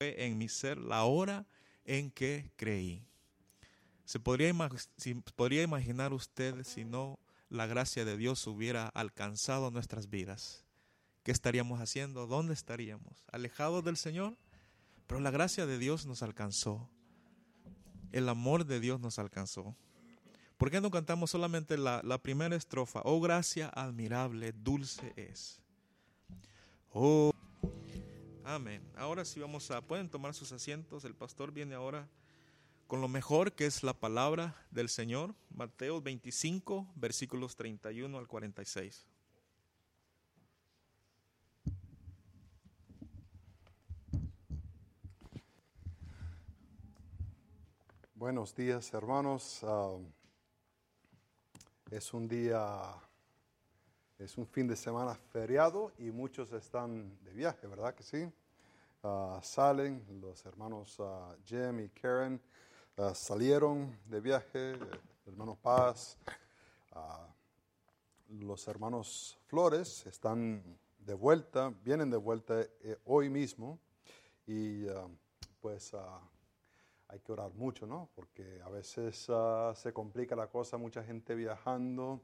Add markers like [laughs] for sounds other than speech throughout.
en mi ser la hora en que creí. ¿Se podría, imaginar usted si no la gracia de Dios hubiera alcanzado nuestras vidas? ¿Qué estaríamos haciendo? ¿Dónde estaríamos? ¿Alejados del Señor? Pero la gracia de Dios nos alcanzó. El amor de Dios nos alcanzó. ¿Por qué no cantamos solamente la, la primera estrofa? Oh gracia admirable, dulce es. Oh. Amén. Ahora sí vamos a, pueden tomar sus asientos. El pastor viene ahora con lo mejor que es la palabra del Señor. Mateo 25, versículos 31 al 46. Buenos días, hermanos. Ah, es un día, es un fin de semana feriado y muchos están de viaje, ¿verdad que sí? Ah, salen, los hermanos uh, Jim y Karen salieron de viaje, el hermano Paz, los hermanos Flores están de vuelta, vienen de vuelta eh, hoy mismo y pues hay que orar mucho, ¿no? Porque a veces ah, se complica la cosa, mucha gente viajando.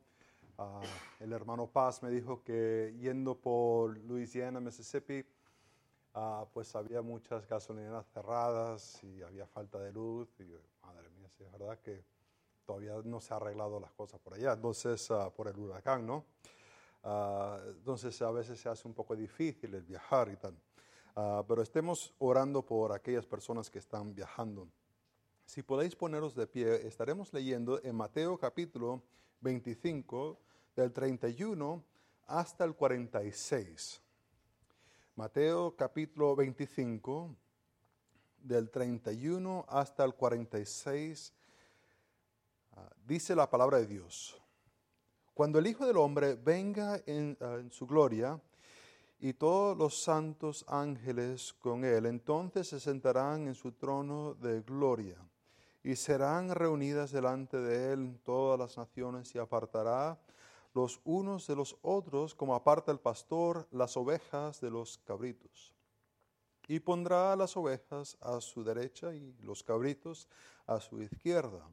Ah, el hermano Paz me dijo que yendo por Louisiana, Mississippi, ah, pues había muchas gasolineras cerradas y había falta de luz. Y madre mía, sí, es verdad que todavía no se ha arreglado las cosas por allá. Entonces, por el huracán, ¿no? entonces, a veces se hace un poco difícil el viajar y tal. Pero estemos orando por aquellas personas que están viajando. Si podéis poneros de pie, estaremos leyendo en Mateo capítulo 25, del 31 hasta el 46. Mateo capítulo 25, del 31 hasta el 46, ah, dice la palabra de Dios. Cuando el Hijo del Hombre venga en, ah, en su gloria, y todos los santos ángeles con él. Entonces se sentarán en su trono de gloria y serán reunidas delante de él todas las naciones y apartará los unos de los otros como aparta el pastor las ovejas de los cabritos. Y pondrá las ovejas a su derecha y los cabritos a su izquierda.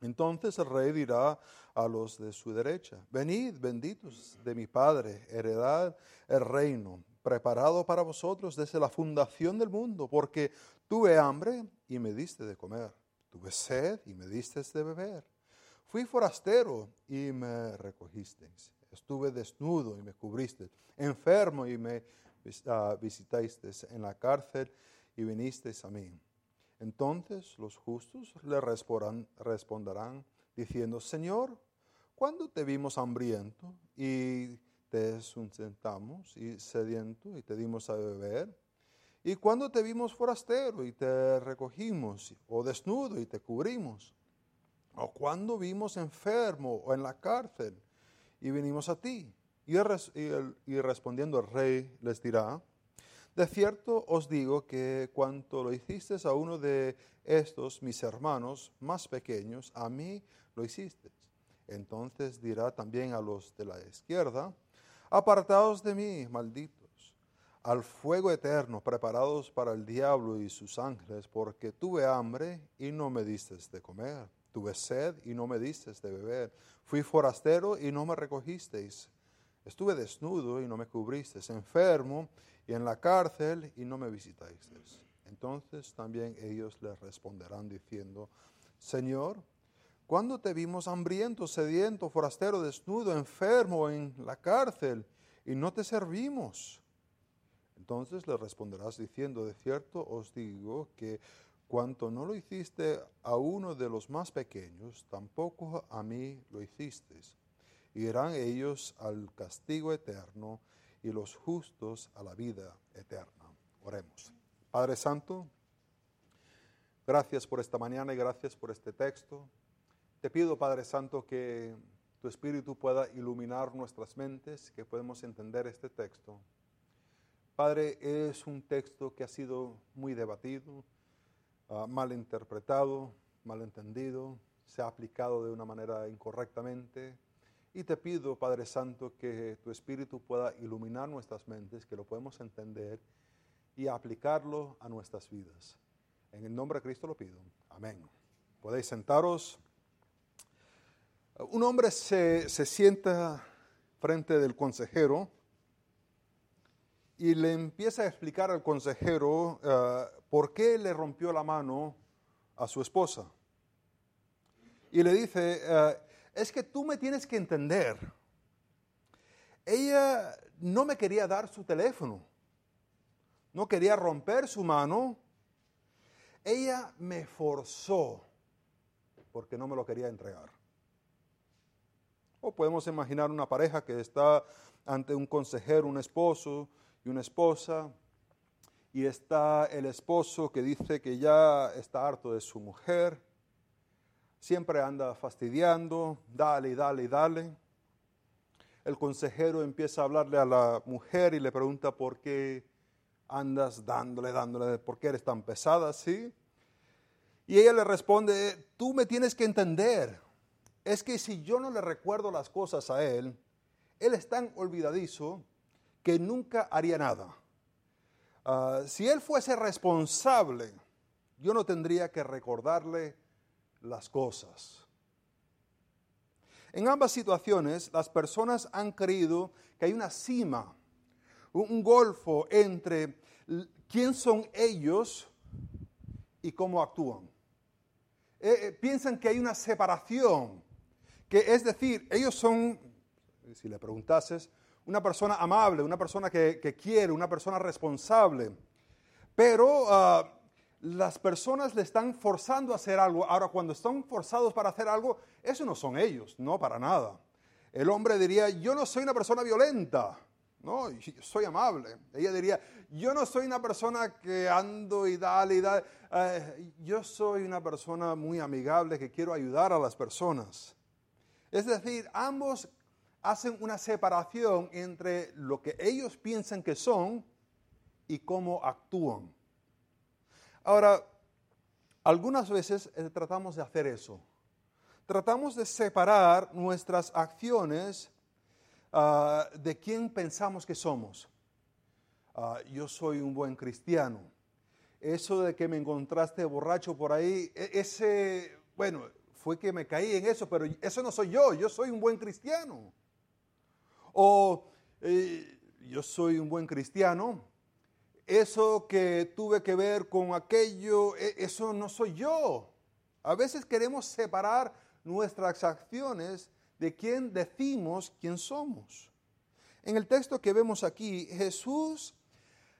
Entonces el rey dirá a los de su derecha, venid benditos de mi Padre, heredad el reino, preparado para vosotros desde la fundación del mundo, porque tuve hambre y me diste de comer, tuve sed y me diste de beber, fui forastero y me recogisteis, estuve desnudo y me cubriste, enfermo y me uh, visitasteis en la cárcel y vinisteis a mí. Entonces los justos le responderán diciendo, Señor, ¿cuándo te vimos hambriento y te sustentamos y sediento y te dimos a beber? ¿Y cuándo te vimos forastero y te recogimos o desnudo y te cubrimos? ¿O cuándo vimos enfermo o en la cárcel y vinimos a ti? Y, respondiendo el rey les dirá, de cierto os digo que cuanto lo hiciste a uno de estos mis hermanos más pequeños, a mí lo hiciste. Entonces dirá también a los de la izquierda, apartaos de mí, malditos, al fuego eterno, preparados para el diablo y sus ángeles, porque tuve hambre y no me diste de comer, tuve sed y no me diste de beber, fui forastero y no me recogisteis, estuve desnudo y no me cubristeis, enfermo y en la cárcel y no me visitáis. Entonces también ellos le responderán diciendo, Señor, ¿cuándo te vimos hambriento, sediento, forastero, desnudo, enfermo en la cárcel y no te servimos? Entonces le responderás diciendo, de cierto os digo que cuanto no lo hiciste a uno de los más pequeños, tampoco a mí lo hiciste. Irán ellos al castigo eterno y los justos a la vida eterna. Oremos. Padre Santo, gracias por esta mañana y gracias por este texto. Te pido, Padre Santo, que tu Espíritu pueda iluminar nuestras mentes, que podamos entender este texto. Padre, es un texto que ha sido muy debatido, uh, mal interpretado, mal entendido, se ha aplicado de una manera incorrectamente y te pido, Padre Santo, que tu Espíritu pueda iluminar nuestras mentes, que lo podemos entender y aplicarlo a nuestras vidas. En el nombre de Cristo lo pido. Amén. Podéis sentaros. Un hombre se, sienta frente del consejero y le empieza a explicar al consejero eh, por qué le rompió la mano a su esposa. Y le dice, eh, es que tú me tienes que entender. Ella no me quería dar su teléfono, no quería romper su mano. Ella me forzó porque no me lo quería entregar. O podemos imaginar una pareja que está ante un consejero, un esposo y una esposa, y está el esposo que dice que ya está harto de su mujer, siempre anda fastidiando, dale, dale, dale. El consejero empieza a hablarle a la mujer y le pregunta por qué andas dándole, dándole, por qué eres tan pesada así. Y ella le responde, tú me tienes que entender, es que si yo no le recuerdo las cosas a él, él es tan olvidadizo que nunca haría nada. Ah, si él fuese responsable, yo no tendría que recordarle las cosas. En ambas situaciones, las personas han creído que hay una cima, un golfo entre quién son ellos y cómo actúan. Eh, eh, piensan que hay una separación que es decir, ellos son, si le preguntases, una persona amable, una persona que, quiere, una persona responsable. Pero ah, las personas le están forzando a hacer algo. Ahora, cuando están forzados para hacer algo, eso no son ellos, no para nada. El hombre diría, yo no soy una persona violenta, no, soy amable. Ella diría, yo no soy una persona que ando y dale y dale. Eh, yo soy una persona muy amigable que quiero ayudar a las personas. Es decir, ambos hacen una separación entre lo que ellos piensan que son y cómo actúan. Ahora, algunas veces eh, tratamos de hacer eso. Tratamos de separar nuestras acciones ah, de quién pensamos que somos. Ah, yo soy un buen cristiano. Eso de que me encontraste borracho por ahí, e-, ese, bueno, fue que me caí en eso, pero eso no soy yo, yo soy un buen cristiano. O eh, yo soy un buen cristiano, eso que tuve que ver con aquello, e, eso no soy yo. A veces queremos separar nuestras acciones de quién decimos quién somos. En el texto que vemos aquí, Jesús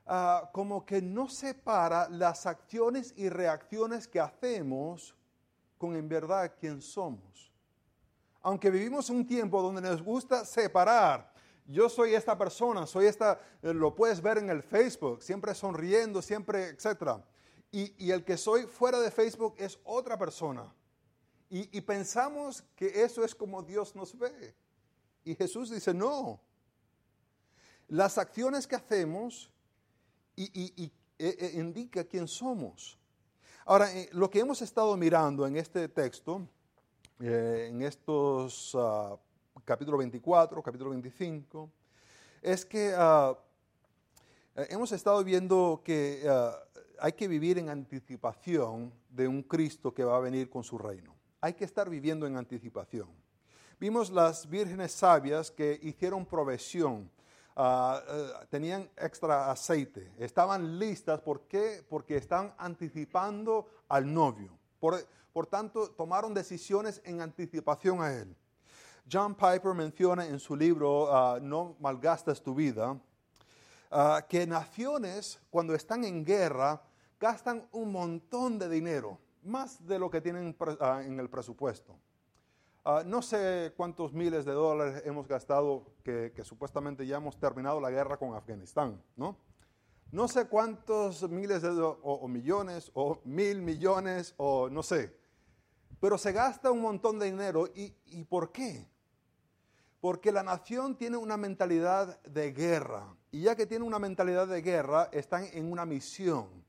ah, como que no separa las acciones y reacciones que hacemos con en verdad quién somos. Aunque vivimos un tiempo donde nos gusta separar, yo soy esta persona, soy esta, eh, lo puedes ver en el Facebook, siempre sonriendo, siempre, etc. Y, el que soy fuera de Facebook es otra persona. Y, pensamos que eso es como Dios nos ve. Y Jesús dice, no. Las acciones que hacemos y, e, e, indica quién somos. Ahora, eh, lo que hemos estado mirando en este texto, eh, en estos uh, capítulo 24, capítulo 25, es que eh, hemos estado viendo que ah, hay que vivir en anticipación de un Cristo que va a venir con su reino. Hay que estar viviendo en anticipación. Vimos las vírgenes sabias que hicieron provisión eh, tenían extra aceite, estaban listas, ¿por qué? Porque están anticipando al novio. Por, tanto, tomaron decisiones en anticipación a él. John Piper menciona en su libro ah, No malgastas tu vida, ah, que naciones cuando están en guerra gastan un montón de dinero, más de lo que tienen en el presupuesto. Ah, no sé cuántos miles de dólares hemos gastado que, supuestamente ya hemos terminado la guerra con Afganistán, ¿no? No sé cuántos miles de o, millones o mil millones o no sé. Pero se gasta un montón de dinero. ¿Y, ¿Y por qué? Porque la nación tiene una mentalidad de guerra. Y ya que tiene una mentalidad de guerra, están en una misión.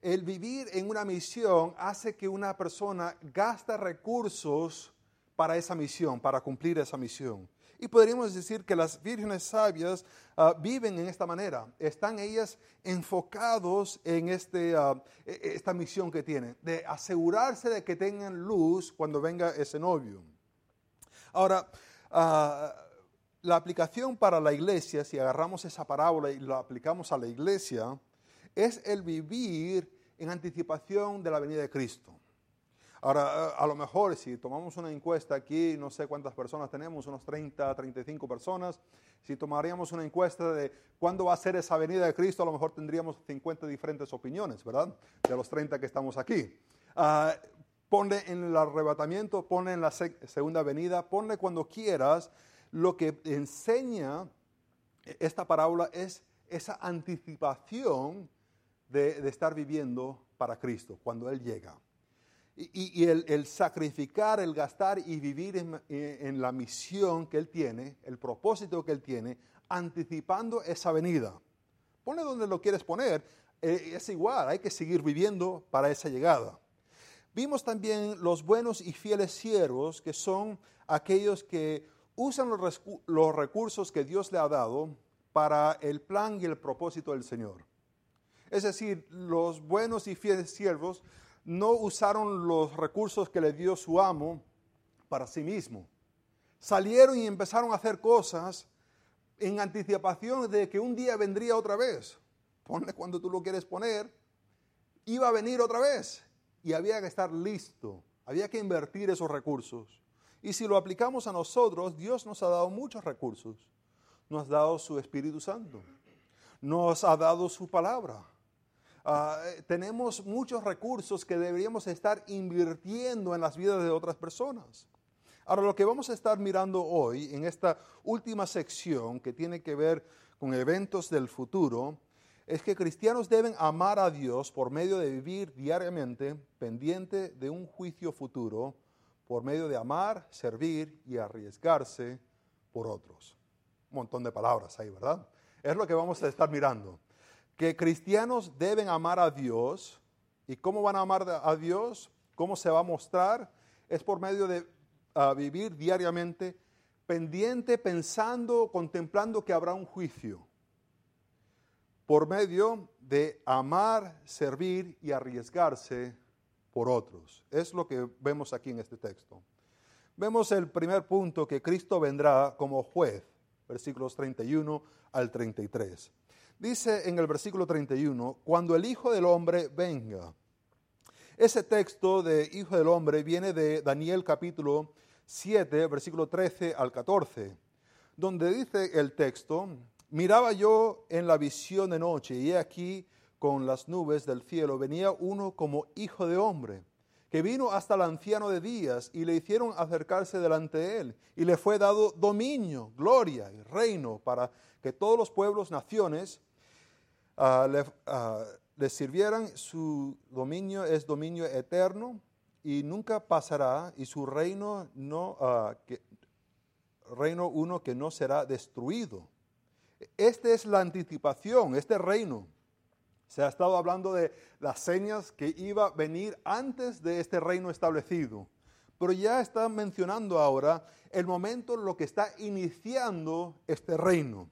El vivir en una misión hace que una persona gasta recursos para esa misión, para cumplir esa misión. Y podríamos decir que las vírgenes sabias ah, viven en esta manera. Están ellas enfocados en este, ah, e, e, esta misión que tienen, de asegurarse de que tengan luz cuando venga ese novio. Ahora, ah, la aplicación para la iglesia, si agarramos esa parábola y la aplicamos a la iglesia, es el vivir en anticipación de la venida de Cristo. Ahora, a lo mejor si tomamos una encuesta aquí, no sé cuántas personas tenemos, unos 30, 35 personas, si tomaríamos una encuesta de cuándo va a ser esa venida de Cristo, a lo mejor tendríamos 50 diferentes opiniones, ¿verdad? De los 30 que estamos aquí. Uh, ponle en el arrebatamiento, ponle en la segunda venida, ponle cuando quieras. Lo que enseña esta parábola es esa anticipación de estar viviendo para Cristo cuando Él llega. Y, el, sacrificar, el gastar y vivir en, la misión que Él tiene, el propósito que Él tiene, anticipando esa venida. Pone donde lo quieres poner, eh, es igual, hay que seguir viviendo para esa llegada. Vimos también los buenos y fieles siervos, que son aquellos que usan los, los recursos que Dios le ha dado para el plan y el propósito del Señor. Es decir, los buenos y fieles siervos no usaron los recursos que le dio su amo para sí mismo. Salieron y empezaron a hacer cosas en anticipación de que un día vendría otra vez. Ponle cuando tú lo quieres poner. Iba a venir otra vez y había que estar listo. Había que invertir esos recursos. Y si lo aplicamos a nosotros, Dios nos ha dado muchos recursos. Nos ha dado su Espíritu Santo. Nos ha dado su palabra Ah, tenemos muchos recursos que deberíamos estar invirtiendo en las vidas de otras personas. Ahora, lo que vamos a estar mirando hoy en esta última sección que tiene que ver con eventos del futuro, es que cristianos deben amar a Dios por medio de vivir diariamente pendiente de un juicio futuro, por medio de amar, servir y arriesgarse por otros. Un montón de palabras ahí, ¿verdad? Es lo que vamos a estar mirando que cristianos deben amar a Dios. ¿Y cómo van a amar a Dios? ¿Cómo se va a mostrar? Es por medio de ah, vivir diariamente pendiente, pensando, contemplando que habrá un juicio. Por medio de amar, servir y arriesgarse por otros. Es lo que vemos aquí en este texto. Vemos el primer punto que Cristo vendrá como juez, versículos 31 al 33. Dice en el versículo 31, cuando el Hijo del Hombre venga. Ese texto de Hijo del Hombre viene de Daniel capítulo 7, versículo 13 al 14, donde dice el texto, miraba yo en la visión de noche y he aquí con las nubes del cielo venía uno como Hijo de Hombre que vino hasta el anciano de días y le hicieron acercarse delante de él, y le fue dado dominio, gloria y reino para que todos los pueblos, naciones, Ah, ah, le, sirvieran, su dominio es dominio eterno y nunca pasará, y su reino no, que, reino uno que no será destruido. Esta es la anticipación, este reino. Se ha estado hablando de las señas que iba a venir antes de este reino establecido. Pero ya está mencionando ahora el momento en lo que está iniciando este reino.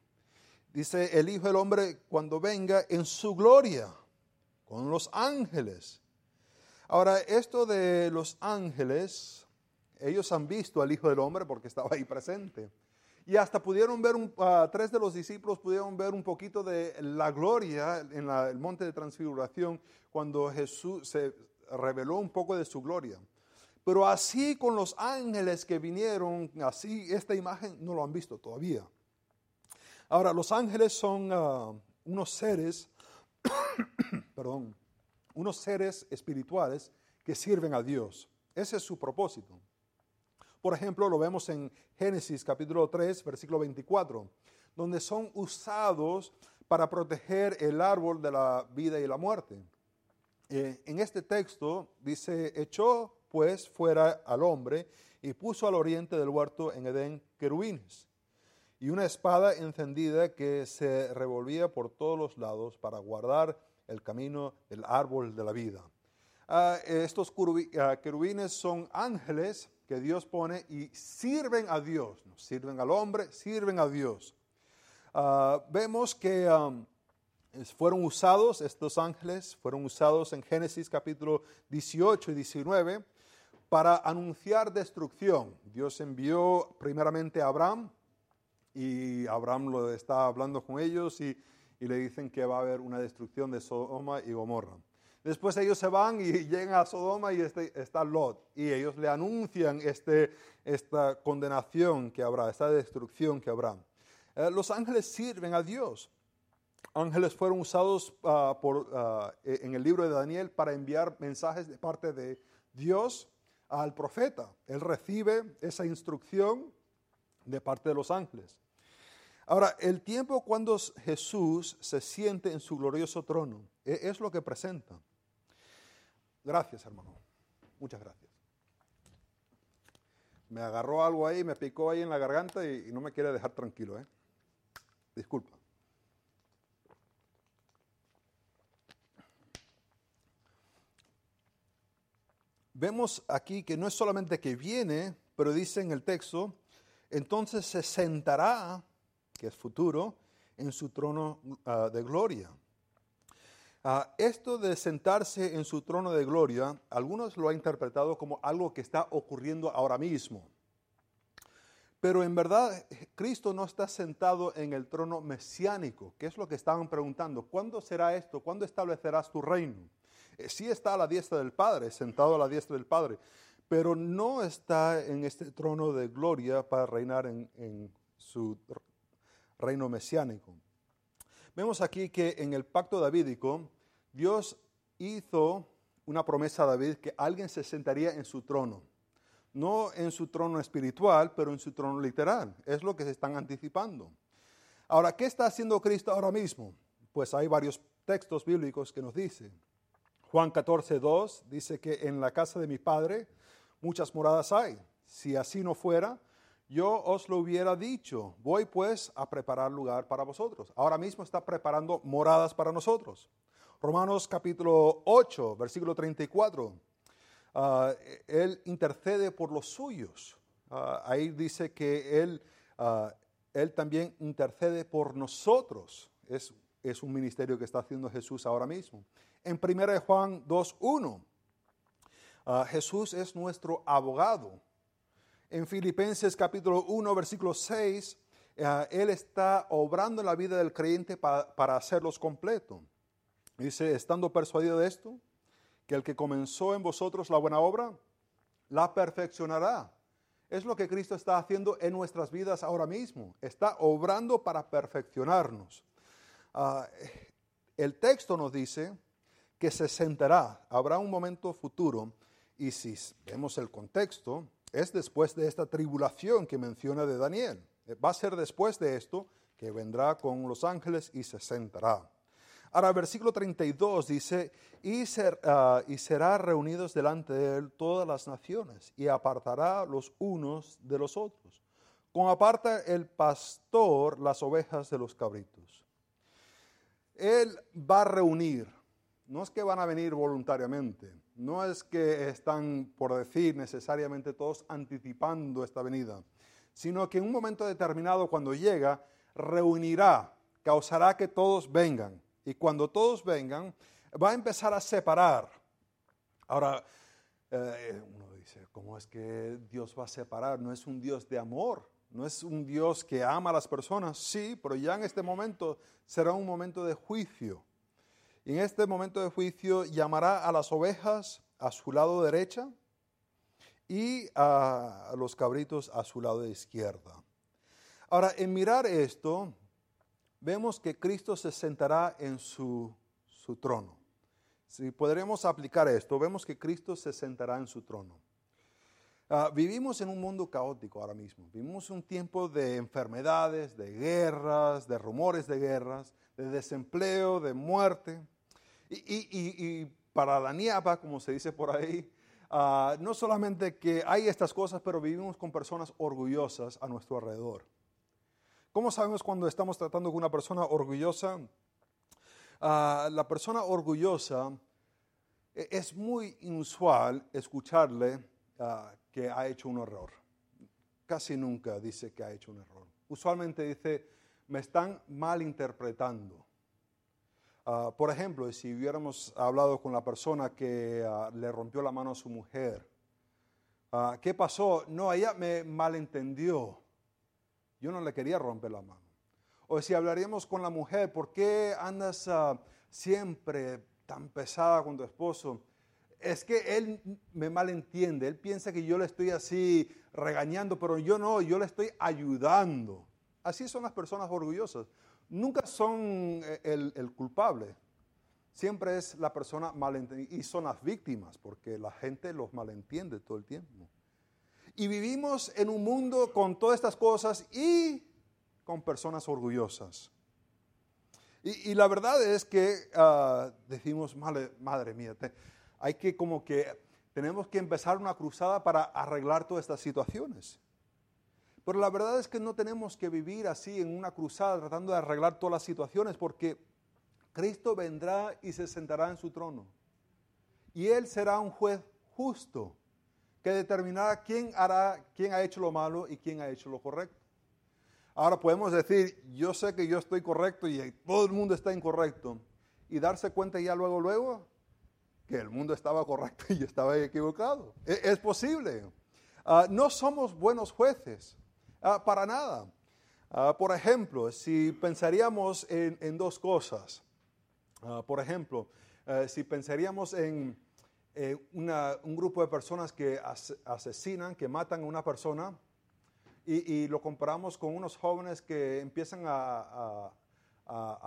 Dice el Hijo del Hombre cuando venga en su gloria, con los ángeles. Ahora, esto de los ángeles, ellos han visto al Hijo del Hombre porque estaba ahí presente. Y hasta pudieron ver, un, tres de los discípulos pudieron ver un poquito de la gloria en el monte de transfiguración cuando Jesús se reveló un poco de su gloria. Pero así con los ángeles que vinieron, así esta imagen no lo han visto todavía. Ahora, los ángeles son ah, unos seres, [coughs] perdón, unos seres espirituales que sirven a Dios. Ese es su propósito. Por ejemplo, lo vemos en Génesis capítulo 3, versículo 24, donde son usados para proteger el árbol de la vida y la muerte. Eh, en este texto dice, echó pues fuera al hombre y puso al oriente del huerto en Edén querubines y una espada encendida que se revolvía por todos los lados para guardar el camino del árbol de la vida. Ah, estos ah, querubines son ángeles que Dios pone y sirven a Dios, no sirven al hombre, sirven a Dios. Ah, vemos que fueron usados, estos ángeles fueron usados en Génesis capítulo 18 y 19 para anunciar destrucción. Dios envió primeramente a Abraham y Abraham lo está hablando con ellos y, y le dicen que va a haber una destrucción de Sodoma y Gomorra. Después ellos se van y [laughs] llegan a Sodoma y este, está Lot. Y ellos le anuncian este, esta condenación que habrá, esta destrucción que habrá. Eh, los ángeles sirven a Dios. Ángeles fueron usados ah, por, e, en el libro de Daniel para enviar mensajes de parte de Dios al profeta. Él recibe esa instrucción de parte de los ángeles. Ahora, el tiempo cuando Jesús se siente en su glorioso trono e, es lo que presenta. Gracias, hermano. Muchas gracias. Me agarró algo ahí, me picó ahí en la garganta y, no me quiere dejar tranquilo. ¿eh? Disculpa. Vemos aquí que no es solamente que viene, pero dice en el texto, entonces se sentará, que es futuro, en su trono ah, de gloria. Ah, esto de sentarse en su trono de gloria, algunos lo han interpretado como algo que está ocurriendo ahora mismo. Pero en verdad Cristo no está sentado en el trono mesiánico, que es lo que estaban preguntando. ¿Cuándo será esto? ¿Cuándo establecerás tu reino? Eh, sí está a la diestra del Padre, sentado a la diestra del Padre, pero no está en este trono de gloria para reinar en, en su reino mesiánico. Vemos aquí que en el pacto davídico Dios hizo una promesa a David que alguien se sentaría en su trono. No en su trono espiritual, pero en su trono literal. Es lo que se están anticipando. Ahora, ¿qué está haciendo Cristo ahora mismo? Pues hay varios textos bíblicos que nos dicen. Juan 14, 2 dice que en la casa de mi Padre muchas moradas hay. Si así no fuera, yo os lo hubiera dicho. Voy pues a preparar lugar para vosotros. Ahora mismo está preparando moradas para nosotros. Romanos capítulo 8, versículo 34. Ah, él intercede por los suyos. Ah, ahí dice que él, ah, él también intercede por nosotros. Es, es un ministerio que está haciendo Jesús ahora mismo. En 1 Juan 2.1, Jesús es nuestro abogado en Filipenses capítulo 1, versículo 6, eh, Él está obrando en la vida del creyente para, hacerlos completo. Dice, estando persuadido de esto, que el que comenzó en vosotros la buena obra, la perfeccionará. Es lo que Cristo está haciendo en nuestras vidas ahora mismo. Está obrando para perfeccionarnos. Ah, el texto nos dice que se sentará, habrá un momento futuro, y si vemos el contexto, es después de esta tribulación que menciona de Daniel. Eh, va a ser después de esto que vendrá con los ángeles y se sentará. Ahora, versículo 32 dice, y, ah, y será reunidos delante de él todas las naciones, y apartará los unos de los otros, como aparta el pastor las ovejas de los cabritos. Él va a reunir, no es que van a venir voluntariamente, no es que están, por decir necesariamente todos, anticipando esta venida, sino que en un momento determinado, cuando llega, reunirá, causará que todos vengan. Y cuando todos vengan, va a empezar a separar. Ahora, eh, uno dice, ¿cómo es que Dios va a separar? No es un Dios de amor, no es un Dios que ama a las personas, sí, pero ya en este momento será un momento de juicio en este momento de juicio llamará a las ovejas a su lado derecha y a los cabritos a su lado izquierda. Ahora, en mirar esto, vemos que Cristo se sentará en su, su trono. Si podremos aplicar esto, vemos que Cristo se sentará en su trono. Ah, vivimos en un mundo caótico ahora mismo. Vivimos un tiempo de enfermedades, de guerras, de rumores de guerras, de desempleo, de muerte. Y, para la niapa, como se dice por ahí, ah, no solamente que hay estas cosas, pero vivimos con personas orgullosas a nuestro alrededor. ¿Cómo sabemos cuando estamos tratando con una persona orgullosa? Ah, la persona orgullosa e, es muy inusual escucharle ah, que ha hecho un error. Casi nunca dice que ha hecho un error. Usualmente dice, me están malinterpretando. Ah, por ejemplo, si hubiéramos hablado con la persona que ah, le rompió la mano a su mujer, ah, ¿qué pasó? No, ella me malentendió. Yo no le quería romper la mano. O si hablaríamos con la mujer, ¿por qué andas siempre tan pesada con tu esposo? Es que él me malentiende, él piensa que yo le estoy así regañando, pero yo no, yo le estoy ayudando. Así son las personas orgullosas nunca son eh, el, culpable. Siempre es la persona malentendida y son las víctimas porque la gente los malentiende todo el tiempo. Y vivimos en un mundo con todas estas cosas y con personas orgullosas. Y, la verdad es que ah, decimos, madre, madre mía, hay que como que tenemos que empezar una cruzada para arreglar todas estas situaciones. Pero la verdad es que no tenemos que vivir así en una cruzada tratando de arreglar todas las situaciones porque Cristo vendrá y se sentará en su trono. Y Él será un juez justo que determinará quién hará, quién ha hecho lo malo y quién ha hecho lo correcto. Ahora podemos decir, yo sé que yo estoy correcto y todo el mundo está incorrecto. Y darse cuenta ya luego, luego, que el mundo estaba correcto [laughs] y yo estaba equivocado. E-, es, posible. Ah, no somos buenos jueces. Ah, para nada. Ah, por ejemplo, si pensaríamos en, dos cosas, ah, por ejemplo, eh, si pensaríamos en un grupo de personas que asesinan, que matan a una persona, y, lo comparamos con unos jóvenes que empiezan a,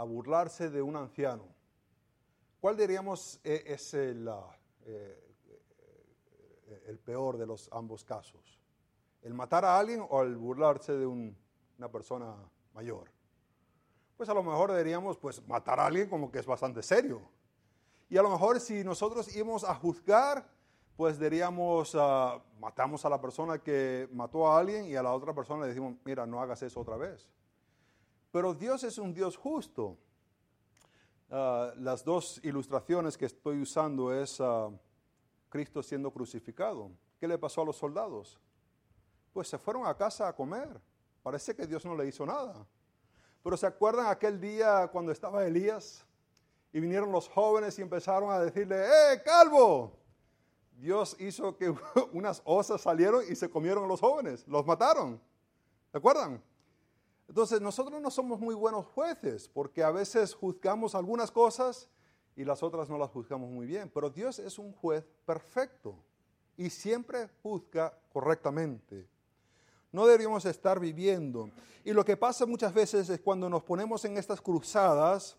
burlarse de un anciano, ¿cuál diríamos eh, es el, eh, el peor de los ambos casos? ¿El matar a alguien o el burlarse de una persona mayor? Pues a lo mejor deberíamos pues matar a alguien como que es bastante serio. Y a lo mejor si nosotros íbamos a juzgar, pues diríamos, ah, matamos a la persona que mató a alguien y a la otra persona le decimos, mira, no hagas eso otra vez. Pero Dios es un Dios justo. Ah, las dos ilustraciones que estoy usando es ah, Cristo siendo crucificado. ¿Qué le pasó a los soldados? Pues se fueron a casa a comer. Parece que Dios no le hizo nada. Pero ¿se acuerdan aquel día cuando estaba Elías y vinieron los jóvenes y empezaron a decirle, ¡eh, calvo! Dios hizo que [laughs] unas osas salieron y se comieron a los jóvenes, los mataron. ¿Se acuerdan? Entonces nosotros no somos muy buenos jueces porque a veces juzgamos algunas cosas y las otras no las juzgamos muy bien. Pero Dios es un juez perfecto y siempre juzga correctamente no deberíamos estar viviendo. Y lo que pasa muchas veces es cuando nos ponemos en estas cruzadas,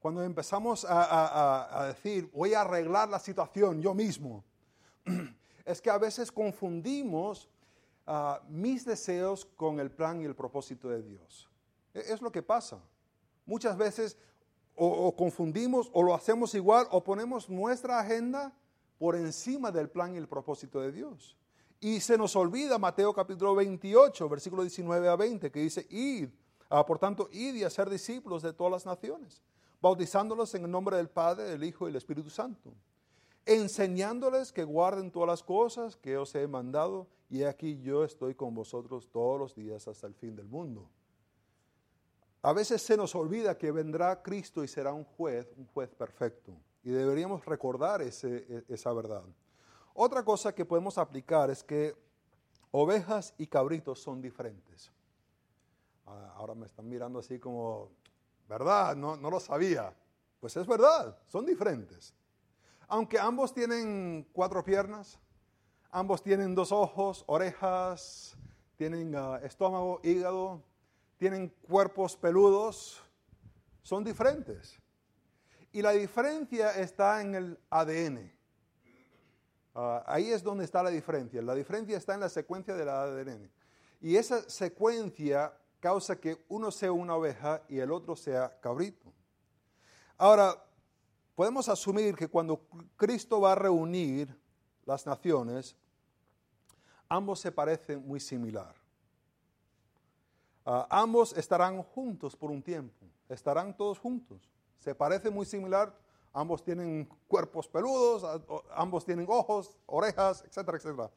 cuando empezamos a, decir, voy a arreglar la situación yo mismo, [clears throat] es que a veces confundimos ah, mis deseos con el plan y el propósito de Dios. E, es lo que pasa. Muchas veces o confundimos o lo hacemos igual o ponemos nuestra agenda por encima del plan y el propósito de Dios. Y se nos olvida Mateo capítulo 28, versículo 19 a 20, que dice, id, ah, por tanto, id y hacer discípulos de todas las naciones, bautizándolos en el nombre del Padre, del Hijo y del Espíritu Santo, enseñándoles que guarden todas las cosas que os he mandado, y aquí yo estoy con vosotros todos los días hasta el fin del mundo. A veces se nos olvida que vendrá Cristo y será un juez, un juez perfecto, y deberíamos recordar ese, e, esa verdad. Otra cosa que podemos aplicar es que ovejas y cabritos son diferentes. Ah, ahora me están mirando así como, ¿verdad? No, no lo sabía. Pues es verdad, son diferentes. Aunque ambos tienen cuatro piernas, ambos tienen dos ojos, orejas, tienen ah, estómago, hígado, tienen cuerpos peludos, son diferentes. Y la diferencia está en el ADN. Ah, ahí es donde está la diferencia. La diferencia está en la secuencia del ADN. Y esa secuencia causa que uno sea una oveja y el otro sea cabrito. Ahora, podemos asumir que cuando Cristo va a reunir las naciones, ambos se parecen muy similar. Ah, ambos estarán juntos por un tiempo, estarán todos juntos. Se parece muy similar ambos tienen cuerpos peludos, ambos tienen ojos, orejas, etcétera, etcétera.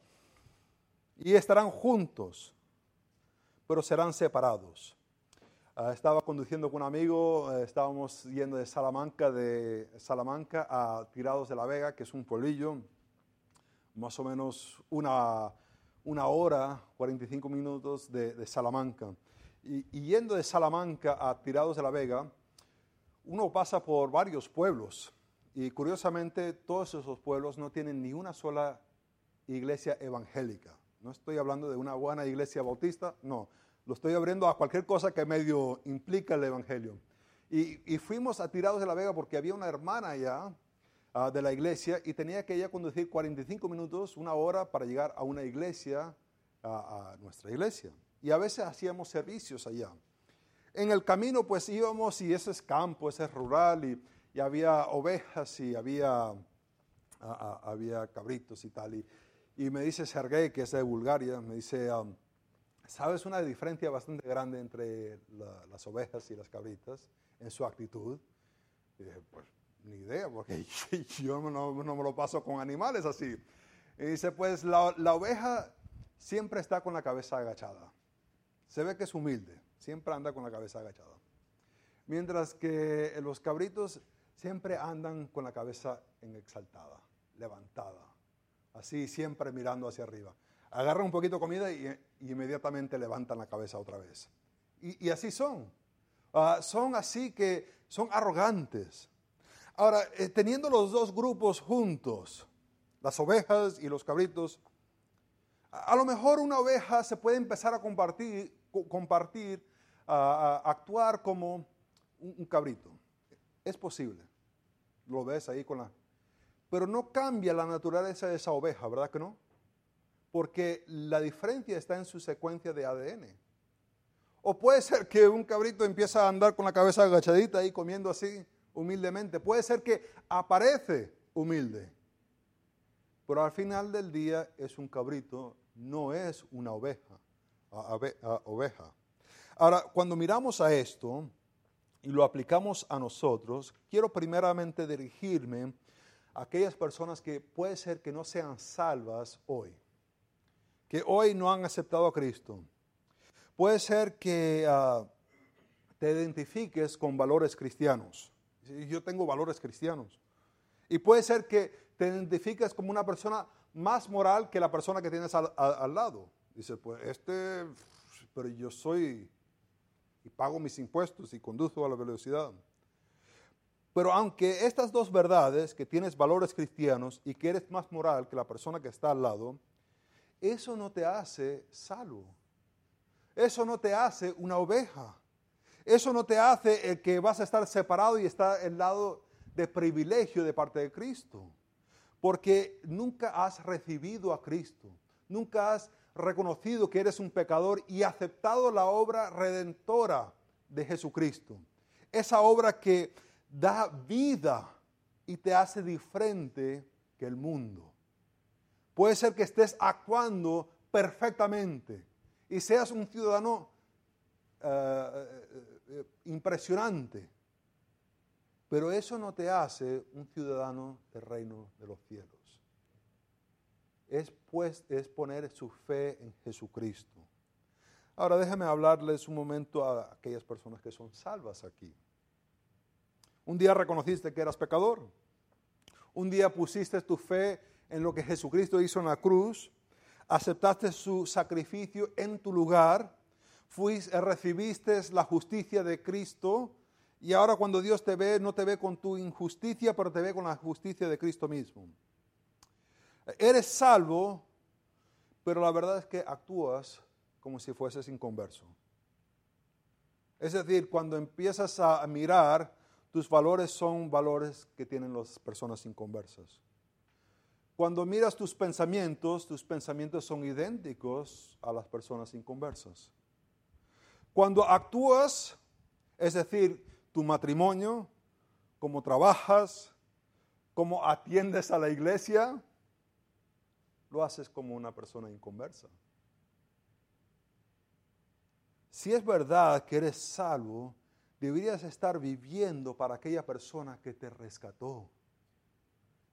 y estarán juntos, pero serán separados. Ah, estaba conduciendo con un amigo, eh, estábamos yendo de Salamanca, de Salamanca a Tirados de la Vega, que es un pueblillo, más o menos una, una hora, 45 minutos de, de Salamanca. Y, y, yendo de Salamanca a Tirados de la Vega, uno pasa por varios pueblos. Y curiosamente, todos esos pueblos no tienen ni una sola iglesia evangélica. No estoy hablando de una buena iglesia bautista, no lo estoy abriendo a cualquier cosa que medio implica el Evangelio. Y, fuimos a Tirados de la Vega porque había una hermana allá ah, de la iglesia y tenía que ella conducir 45 minutos, una hora para llegar a una iglesia, a, nuestra iglesia. Y a veces hacíamos servicios allá. En el camino pues íbamos y ese es campo, ese es rural y, había ovejas y había, ah, ah, había cabritos y tal. Y, y me dice Sergei, que es de Bulgaria, me dice... ¿Sabes una diferencia bastante grande entre las ovejas y las cabritas en su actitud? Y dije, pues ni idea, porque [laughs] yo no, me lo paso con animales así. Y dice, pues la, la, oveja siempre está con la cabeza agachada. Se ve que es humilde, siempre anda con la cabeza agachada. Mientras que los cabritos siempre andan con la cabeza en exaltada, levantada, así siempre mirando hacia arriba agarran un poquito de comida y, inmediatamente levantan la cabeza otra vez. Y, así son. Ah, son así que son arrogantes. Ahora, eh, teniendo los dos grupos juntos, las ovejas y los cabritos, a, lo mejor una oveja se puede empezar a compartir, compartir a, actuar como un, cabrito. Es posible. Lo ves ahí con la... Pero no cambia la naturaleza de esa oveja, ¿verdad que no? porque la diferencia está en su secuencia de ADN. O puede ser que un cabrito empieza a andar con la cabeza agachadita y comiendo así humildemente. Puede ser que aparece humilde. Pero al final del día es un cabrito, no es una oveja. oveja. Ahora, cuando miramos a esto y lo aplicamos a nosotros, quiero primeramente dirigirme a aquellas personas que puede ser que no sean salvas hoy que hoy no han aceptado a Cristo. Puede ser que ah, te identifiques con valores cristianos. Yo tengo valores cristianos. Y puede ser que te identifiques como una persona más moral que la persona que tienes al, al lado. Dice, pues este, pero yo soy y pago mis impuestos y conduzco a la velocidad. Pero aunque estas dos verdades, que tienes valores cristianos y que eres más moral que la persona que está al lado, eso no te hace salvo. Eso no te hace una oveja. Eso no te hace el que vas a estar separado y estar el lado de privilegio de parte de Cristo. Porque nunca has recibido a Cristo. Nunca has reconocido que eres un pecador y aceptado la obra redentora de Jesucristo. Esa obra que da vida y te hace diferente que el mundo. Puede ser que estés actuando perfectamente y seas un ciudadano eh, eh, eh, impresionante, pero eso no te hace un ciudadano del reino de los cielos. Es, pues, es poner su fe en Jesucristo. Ahora déjame hablarles un momento a aquellas personas que son salvas aquí. Un día reconociste que eras pecador. Un día pusiste tu fe en lo que Jesucristo hizo en la cruz, aceptaste su sacrificio en tu lugar, fuiste, recibiste la justicia de Cristo y ahora cuando Dios te ve, no te ve con tu injusticia, pero te ve con la justicia de Cristo mismo. Eres salvo, pero la verdad es que actúas como si fueses inconverso. Es decir, cuando empiezas a mirar, tus valores son valores que tienen las personas inconversas. Cuando miras tus pensamientos, tus pensamientos son idénticos a las personas inconversas. Cuando actúas, es decir, tu matrimonio, cómo trabajas, cómo atiendes a la iglesia, lo haces como una persona inconversa. Si es verdad que eres salvo, deberías estar viviendo para aquella persona que te rescató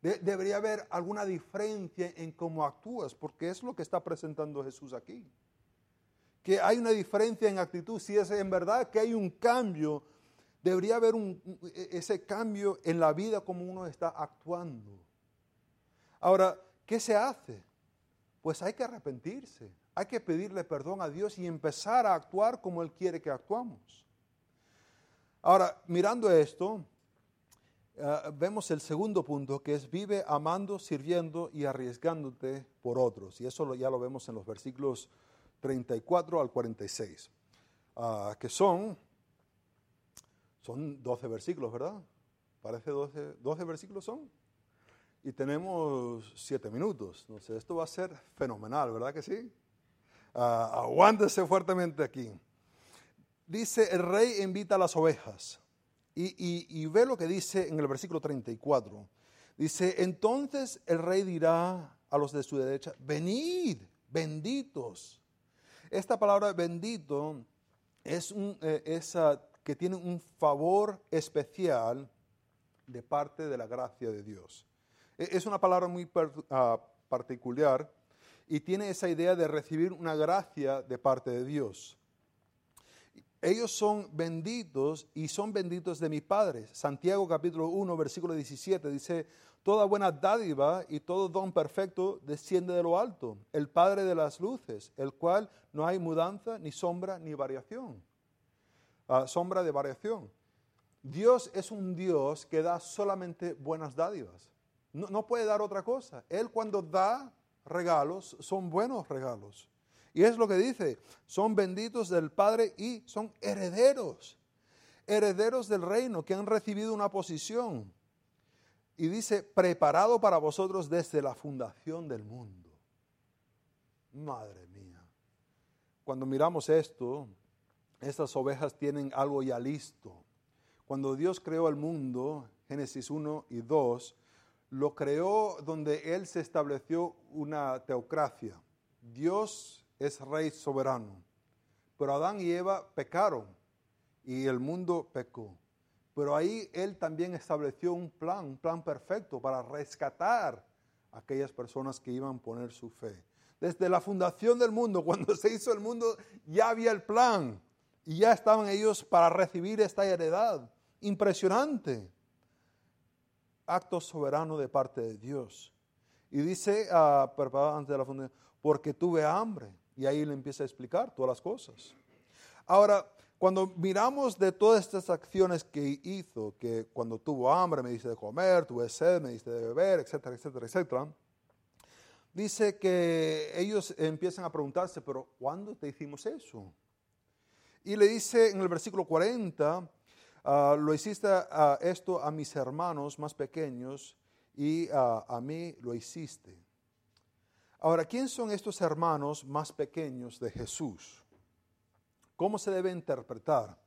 debería haber alguna diferencia en cómo actúas, porque es lo que está presentando Jesús aquí. Que hay una diferencia en actitud, si es en verdad que hay un cambio, debería haber ese cambio en la vida como uno está actuando. Ahora, ¿qué se hace? Pues hay que arrepentirse, hay que pedirle perdón a Dios y empezar a actuar como Él quiere que actuamos. Ahora, mirando esto, eh, vemos el segundo punto, que es vive amando, sirviendo y arriesgándote por otros. Y eso ya lo vemos en los versículos 34 al 46, ah, que son, son 12 versículos, ¿verdad? Parece 12, 12 versículos son. Y tenemos 7 minutos. Sé, esto va a ser fenomenal, ¿verdad que sí? Uh, aguántese fuertemente aquí. Dice, el rey invita a las ovejas. Y, ve lo que dice en el versículo 34. Dice, entonces el rey dirá a los de su derecha, venid, benditos. Esta palabra bendito es, eh, que tiene un favor especial de parte de la gracia de Dios. E, es una palabra muy ah, particular y tiene esa idea de recibir una gracia de parte de Dios ellos son benditos y son benditos de mi Padre. Santiago capítulo 1, versículo 17 dice, toda buena dádiva y todo don perfecto desciende de lo alto, el Padre de las luces, el cual no hay mudanza, ni sombra, ni variación. Ah, sombra de variación. Dios es un Dios que da solamente buenas dádivas. No, puede dar otra cosa. Él cuando da regalos, son buenos regalos. Y es lo que dice, son benditos del Padre y son herederos, herederos del reino que han recibido una posición. Y dice, preparado para vosotros desde la fundación del mundo. Madre mía. Cuando miramos esto, estas ovejas tienen algo ya listo. Cuando Dios creó el mundo, Génesis 1 y 2, lo creó donde Él se estableció una teocracia. Dios es rey soberano. Pero Adán y Eva pecaron y el mundo pecó. Pero ahí Él también estableció un plan, un plan perfecto para rescatar a aquellas personas que iban a poner su fe. Desde la fundación del mundo, [laughs] cuando se hizo el mundo, ya había el plan y ya estaban ellos para recibir esta heredad. Impresionante. Acto soberano de parte de Dios. Y dice, uh, antes de la fundación, porque tuve hambre y ahí le empieza a explicar todas las cosas. Ahora, cuando miramos de todas estas acciones que hizo, que cuando tuvo hambre me dice de comer, tuve sed, me dice de beber, etcétera, etcétera, etcétera, dice que ellos empiezan a preguntarse, pero ¿cuándo te hicimos eso? Y le dice en el versículo 40, ah, lo hiciste esto a mis hermanos más pequeños y ah, a mí lo hiciste. Ahora, ¿quién son estos hermanos más pequeños de Jesús? ¿Cómo se debe interpretar?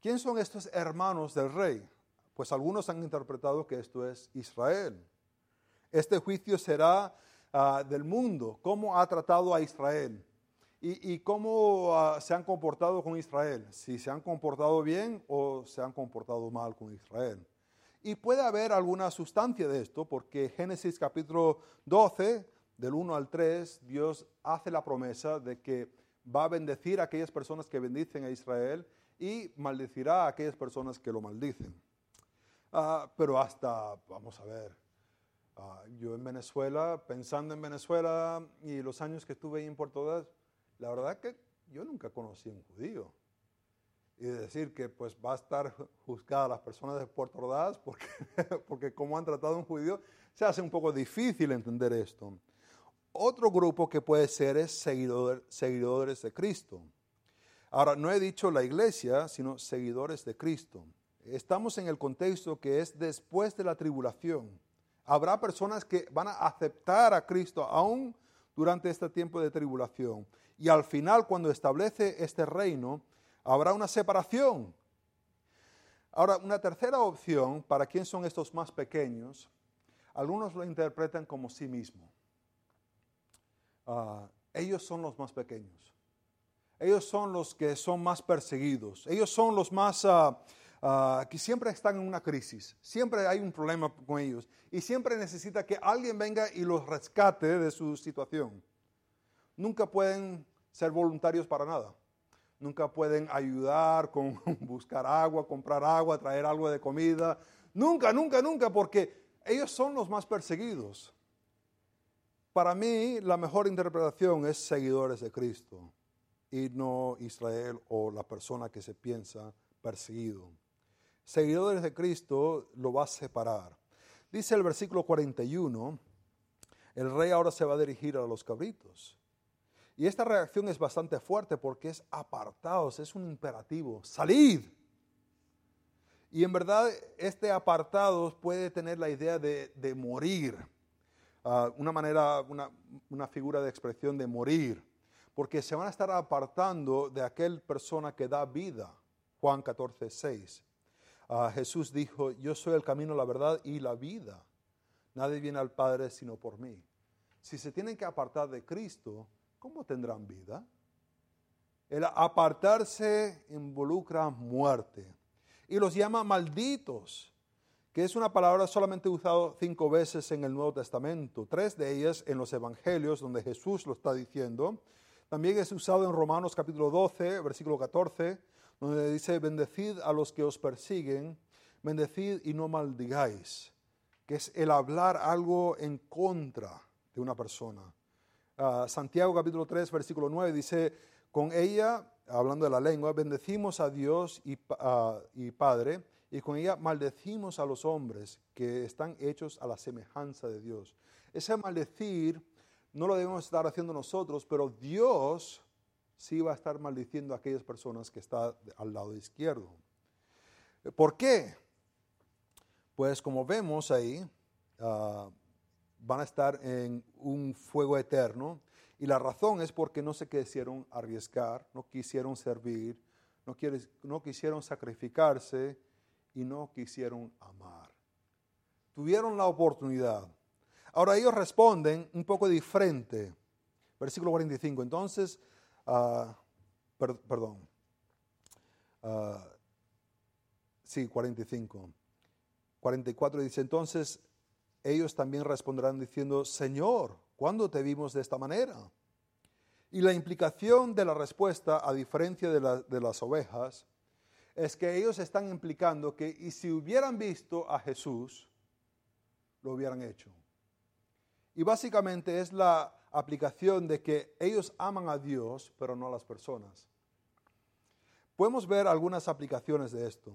¿Quién son estos hermanos del rey? Pues algunos han interpretado que esto es Israel. Este juicio será ah, del mundo, cómo ha tratado a Israel y, cómo ah, se han comportado con Israel, si se han comportado bien o se han comportado mal con Israel. Y puede haber alguna sustancia de esto, porque Génesis capítulo 12 del 1 al 3, Dios hace la promesa de que va a bendecir a aquellas personas que bendicen a Israel y maldecirá a aquellas personas que lo maldicen. Ah, pero hasta, vamos a ver, ah, yo en Venezuela, pensando en Venezuela y los años que estuve ahí en Puerto la verdad que yo nunca conocí a un judío. Y decir que pues va a estar juzgada a las personas de Puerto Ordaz porque, [laughs] porque como han tratado a un judío, se hace un poco difícil entender esto. Otro grupo que puede ser es seguidores de Cristo. Ahora, no he dicho la iglesia, sino seguidores de Cristo. Estamos en el contexto que es después de la tribulación. Habrá personas que van a aceptar a Cristo aún durante este tiempo de tribulación. Y al final, cuando establece este reino, habrá una separación. Ahora, una tercera opción, para quién son estos más pequeños, algunos lo interpretan como sí mismo. Ah, ellos son los más pequeños. Ellos son los que son más perseguidos. Ellos son los más, ah, ah, que siempre están en una crisis, siempre hay un problema con ellos y siempre necesita que alguien venga y los rescate de su situación. Nunca pueden ser voluntarios para nada. Nunca pueden ayudar con [laughs] buscar agua, comprar agua, traer algo de comida. Nunca, nunca, nunca, porque ellos son los más perseguidos. Para mí, la mejor interpretación es seguidores de Cristo y no Israel o la persona que se piensa perseguido. Seguidores de Cristo lo va a separar. Dice el versículo 41, el rey ahora se va a dirigir a los cabritos. Y esta reacción es bastante fuerte porque es apartados, es un imperativo, salid. Y en verdad este apartados puede tener la idea de, morir, ah, una manera, una, una figura de expresión de morir porque se van a estar apartando de aquel persona que da vida. Juan 14, 6. Jesús dijo, yo soy el camino, la verdad y la vida. Nadie viene al Padre sino por mí. Si se tienen que apartar de Cristo, ¿cómo tendrán vida? El apartarse involucra muerte. Y los llama malditos, que es una palabra solamente usada cinco veces en el Nuevo Testamento, tres de ellas en los Evangelios, donde Jesús lo está diciendo, también es usado en Romanos capítulo 12, versículo 14, donde dice, bendecid a los que os persiguen, bendecid y no maldigáis, que es el hablar algo en contra de una persona. Ah, Santiago capítulo 3, versículo 9 dice, con ella, hablando de la lengua, bendecimos a Dios y, ah, y Padre, y con ella maldecimos a los hombres que están hechos a la semejanza de Dios. Ese maldecir no lo debemos estar haciendo nosotros, pero Dios sí va a estar maldiciendo a aquellas personas que están al lado izquierdo. ¿Por qué? Pues como vemos ahí, ah, van a estar en un fuego eterno y la razón es porque no se quisieron arriesgar, no quisieron servir, no, no quisieron sacrificarse y no quisieron amar. Tuvieron la oportunidad, Ahora ellos responden un poco diferente. Versículo 45. Entonces, ah, perdón. Uh, sí, 45. 44 dice, entonces ellos también responderán diciendo, Señor, ¿cuándo te vimos de esta manera? Y la implicación de la respuesta, a diferencia de, de las ovejas, es que ellos están implicando que y si hubieran visto a Jesús, lo hubieran hecho. Y básicamente es la aplicación de que ellos aman a Dios, pero no a las personas. Podemos ver algunas aplicaciones de esto.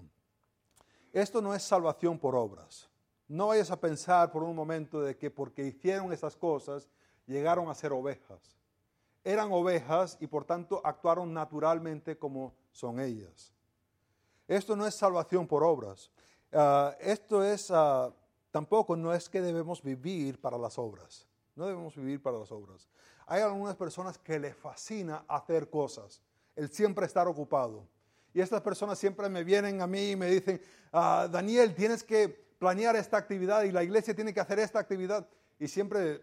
Esto no es salvación por obras. No vayas a pensar por un momento de que porque hicieron esas cosas llegaron a ser ovejas. Eran ovejas y por tanto actuaron naturalmente como son ellas. Esto no es salvación por obras. Ah, esto es ah, Tampoco no es que debemos vivir para las obras. No debemos vivir para las obras. Hay algunas personas que le fascina hacer cosas, el siempre estar ocupado. Y estas personas siempre me vienen a mí y me dicen, ah, Daniel, tienes que planear esta actividad y la iglesia tiene que hacer esta actividad. Y siempre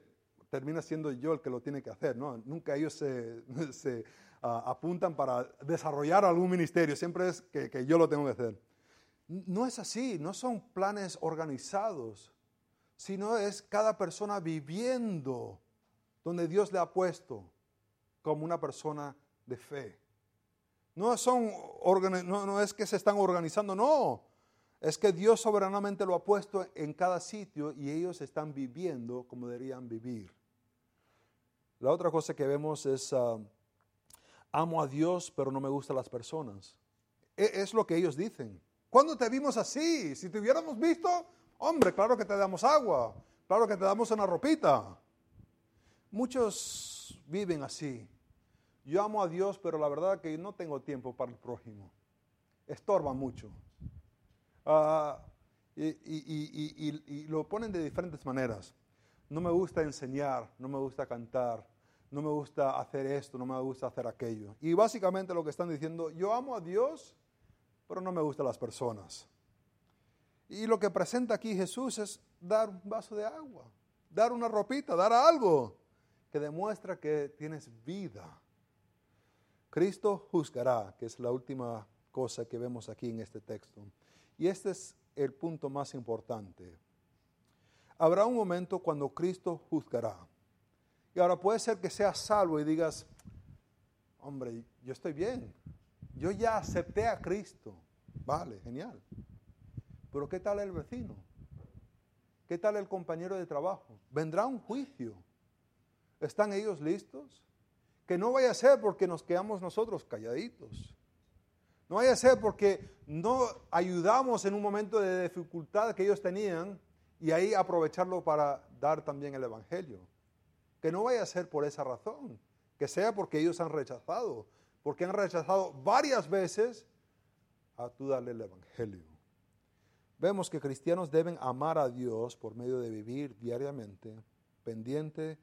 termina siendo yo el que lo tiene que hacer, ¿no? Nunca ellos se, [laughs] ah, apuntan para desarrollar algún ministerio, siempre es que, que yo lo tengo que hacer. No es así, no son planes organizados, sino es cada persona viviendo donde Dios le ha puesto como una persona de fe. No, son, no, es que se están organizando, no. Es que Dios soberanamente lo ha puesto en cada sitio y ellos están viviendo como deberían vivir. La otra cosa que vemos es, ah, amo a Dios pero no me gustan las personas. E, es lo que ellos dicen. ¿Cuándo te vimos así? Si te hubiéramos visto, hombre, claro que te damos agua, claro que te damos una ropita. Muchos viven así. Yo amo a Dios, pero la verdad que no tengo tiempo para el prójimo. Estorba mucho. Ah, y, lo ponen de diferentes maneras. No me gusta enseñar, no me gusta cantar, no me gusta hacer esto, no me gusta hacer aquello. Y básicamente lo que están diciendo, yo amo a Dios, pero no me gustan las personas. Y lo que presenta aquí Jesús es dar un vaso de agua, dar una ropita, dar algo que demuestra que tienes vida. Cristo juzgará, que es la última cosa que vemos aquí en este texto. Y este es el punto más importante. Habrá un momento cuando Cristo juzgará. Y ahora puede ser que seas salvo y digas, hombre, yo estoy bien. Yo ya acepté a Cristo. Vale, genial. Pero ¿qué tal el vecino? ¿Qué tal el compañero de trabajo? Vendrá un juicio. ¿Están ellos listos? Que no vaya a ser porque nos quedamos nosotros calladitos. No vaya a ser porque no ayudamos en un momento de dificultad que ellos tenían y ahí aprovecharlo para dar también el Evangelio. Que no vaya a ser por esa razón, que sea porque ellos han rechazado, porque han rechazado varias veces a tú darle el Evangelio. Vemos que cristianos deben amar a Dios por medio de vivir diariamente, pendiente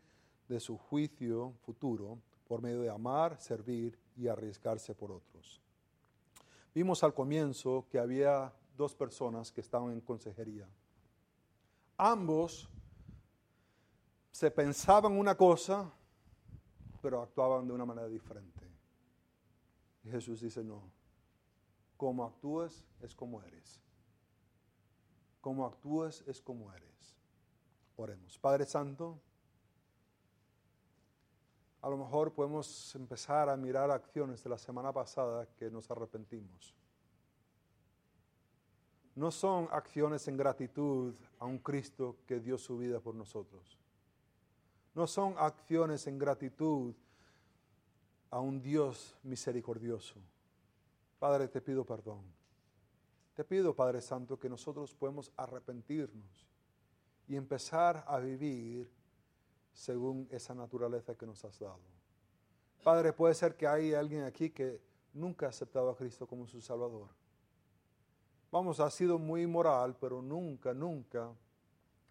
de su juicio futuro, por medio de amar, servir y arriesgarse por otros. Vimos al comienzo que había dos personas que estaban en consejería. Ambos se pensaban una cosa, pero actuaban de una manera diferente. Y Jesús dice, no, como actúes es como eres. Como actúes es como eres. Oremos. Padre Santo, a lo mejor podemos empezar a mirar acciones de la semana pasada que nos arrepentimos. No son acciones en gratitud a un Cristo que dio su vida por nosotros. No son acciones en gratitud a un Dios misericordioso. Padre, te pido perdón. Te pido, Padre Santo, que nosotros podemos arrepentirnos y empezar a vivir según esa naturaleza que nos has dado. Padre, puede ser que hay alguien aquí que nunca ha aceptado a Cristo como su Salvador. Vamos, ha sido muy moral, pero nunca, nunca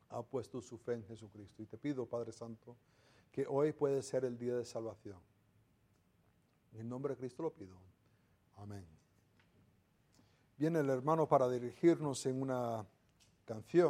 ha puesto su fe en Jesucristo. Y te pido, Padre Santo, que hoy puede ser el día de salvación. En el nombre de Cristo lo pido. Amén. Viene el hermano para dirigirnos en una canción.